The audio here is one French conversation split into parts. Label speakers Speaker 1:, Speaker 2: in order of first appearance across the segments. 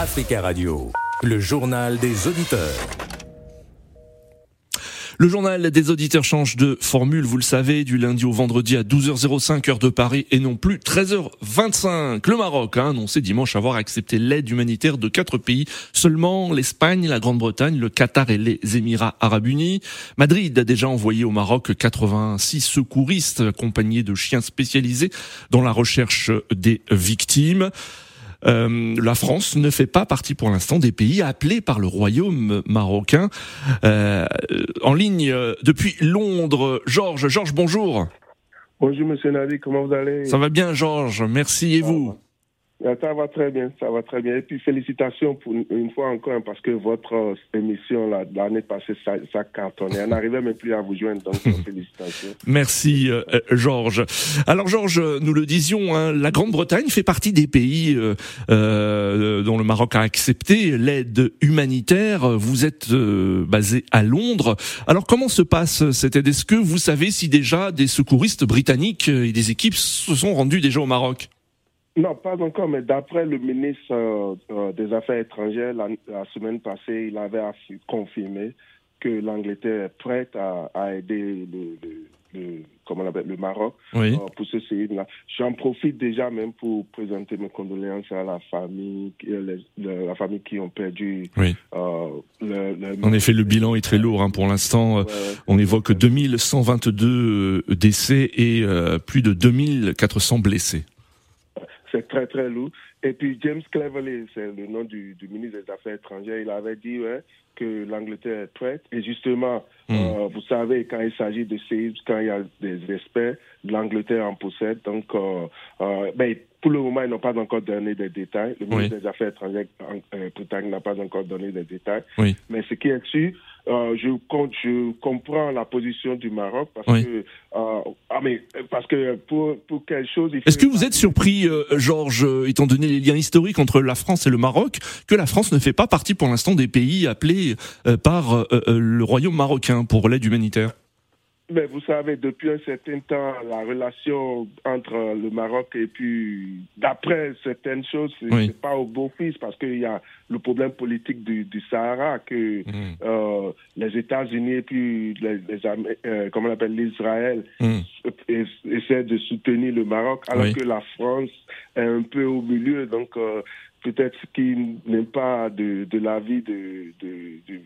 Speaker 1: Africa Radio, le journal des auditeurs.
Speaker 2: Le journal des auditeurs change de formule, vous le savez, du lundi au vendredi à 12h05 heure de Paris et non plus 13h25. Le Maroc a annoncé dimanche avoir accepté l'aide humanitaire de quatre pays seulement, l'Espagne, la Grande-Bretagne, le Qatar et les Émirats arabes unis. Madrid a déjà envoyé au Maroc 86 secouristes accompagnés de chiens spécialisés dans la recherche des victimes. Euh, la France ne fait pas partie pour l'instant des pays appelés par le royaume marocain. Euh, en ligne euh, depuis Londres, Georges. Georges, bonjour.
Speaker 3: Bonjour Monsieur Nadi, comment vous allez?
Speaker 2: Ça va bien Georges, merci et vous
Speaker 3: ça va très bien, ça va très bien. Et puis félicitations pour une fois encore hein, parce que votre euh, émission l'année passée, ça, ça cartonnait. On n'arrivait même plus à vous joindre, donc félicitations.
Speaker 2: Merci euh, euh, Georges. Alors Georges, nous le disions, hein, la Grande-Bretagne fait partie des pays euh, dont le Maroc a accepté l'aide humanitaire. Vous êtes basé à Londres. Alors comment se passe cette aide? Est-ce que vous savez si déjà des secouristes britanniques et des équipes se sont rendus déjà au Maroc?
Speaker 3: Non, pas encore, mais d'après le ministre euh, euh, des Affaires étrangères, la, semaine passée, il avait confirmé que l'Angleterre est prête à, aider le, le, comment on appelle, le Maroc euh, pour ce séisme-là. J'en profite déjà même pour présenter mes condoléances à la famille, la famille qui ont perdu.
Speaker 2: Oui. en effet, le bilan est très lourd hein, pour l'instant. on évoque 2122 décès et plus de 2400 blessés
Speaker 3: c'est très très lourd. Et puis James Cleverly, c'est le nom du, ministre des Affaires étrangères, il avait dit que l'Angleterre est prête. Et justement, hmm. euh, vous savez, quand il s'agit de séismes, quand il y a des experts, l'Angleterre en possède. Donc, euh, euh, ben, pour le moment, ils n'ont pas encore donné des détails. Le ministre des Affaires étrangères britannique n'a pas encore donné des détails. Mais ce qui est sûr, euh, je, je comprends la position du Maroc parce que, euh, ah mais parce que pour, pour quelque chose.
Speaker 2: Est-ce que vous êtes surpris, euh, Georges, étant donné les liens historiques entre la France et le Maroc, que la France ne fait pas partie pour l'instant des pays appelés par le Royaume marocain pour l'aide humanitaire?
Speaker 3: Mais vous savez, depuis un certain temps, la relation entre le Maroc et puis, d'après certaines choses, c'est n'est pas au beau-fils parce qu'il y a le problème politique du, du Sahara que mm. euh, les États-Unis et puis les, les euh, comment on appelle l'Israël mm. essaient de soutenir le Maroc alors que la France est un peu au milieu. Donc, euh, peut-être qu'il n'est pas de, de l'avis de, de, du,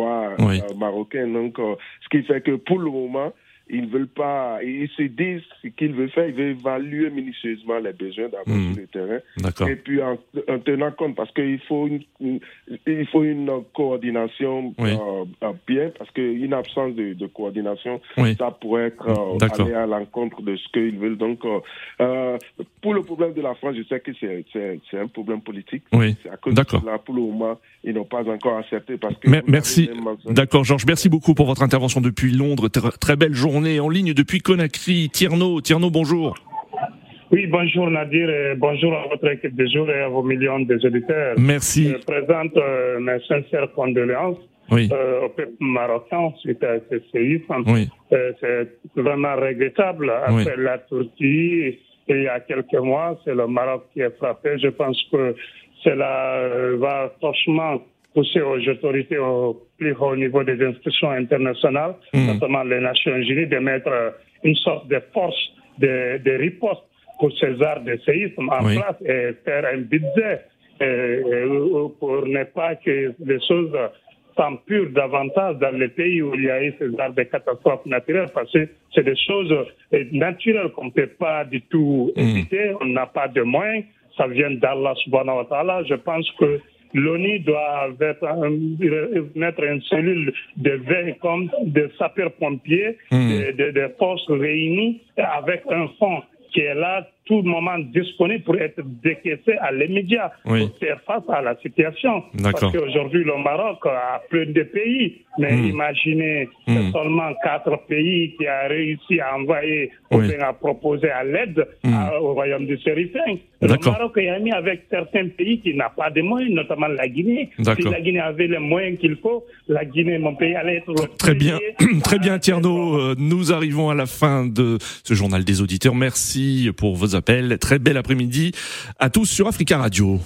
Speaker 3: du, roi euh, marocain. Donc, euh, ce qui fait que pour le moment, ils ne veulent pas, ils se disent ce qu'ils veulent faire, ils veulent évaluer minutieusement les besoins d'abord hmm. sur le terrain. Et puis en, tenant compte, parce qu'il faut une, il faut une coordination euh, bien, parce qu'une absence de, de coordination, ça pourrait être euh, aller à l'encontre de ce qu'ils veulent. Donc, euh, pour le problème de la France, je sais que c'est un problème politique.
Speaker 2: Oui.
Speaker 3: D'accord. Pour le moment, ils n'ont pas encore accepté parce que.
Speaker 2: merci. D'accord, Georges. Merci beaucoup pour votre intervention depuis Londres. Très belle journée en ligne depuis Conakry. Tierno, Tierno, bonjour.
Speaker 4: Oui, bonjour Nadir et bonjour à votre équipe de jour et à vos millions de auditeurs.
Speaker 2: Merci.
Speaker 4: Je présente euh, mes sincères condoléances euh, au peuple marocain suite à ce séisme.
Speaker 2: Oui.
Speaker 4: Euh, c'est vraiment regrettable. Après la Turquie, et il y a quelques mois, c'est le Maroc qui est frappé. Je pense que cela va franchement pousser aux autorités au plus haut niveau des institutions internationales, hmm. notamment les Nations Unies, de mettre une sorte de force de, de riposte pour ces arts de séisme en place et faire un budget pour ne pas que les choses s'empurent davantage dans les pays où il y a eu ces arts de catastrophes naturelles parce que c'est des choses naturelles qu'on ne peut pas du tout hmm. éviter. On n'a pas de moyens. Ça vient d'Allah subhanahu wa ta'ala. Je pense que l'ONU doit mettre une cellule de veille comme des sapeurs-pompiers, mmh. des forces réunies avec un fonds qui est là tout moment disponible pour être décaissé à l'immédiat pour faire face à la situation. Parce qu'aujourd'hui, le Maroc a plein de pays, mais hmm. imaginez hmm. seulement quatre pays qui a réussi à envoyer ou bien à proposer à l'aide hmm. au royaume du Sérifin. Le Maroc est ami avec certains pays qui n'ont pas de moyens, notamment la Guinée. Si la Guinée avait les moyens qu'il faut, la Guinée, mon pays, allait être...
Speaker 2: Très bien, très bien Tierno, euh, nous arrivons à la fin de ce journal des auditeurs. Merci pour vos Très bel après-midi à tous sur Africa Radio.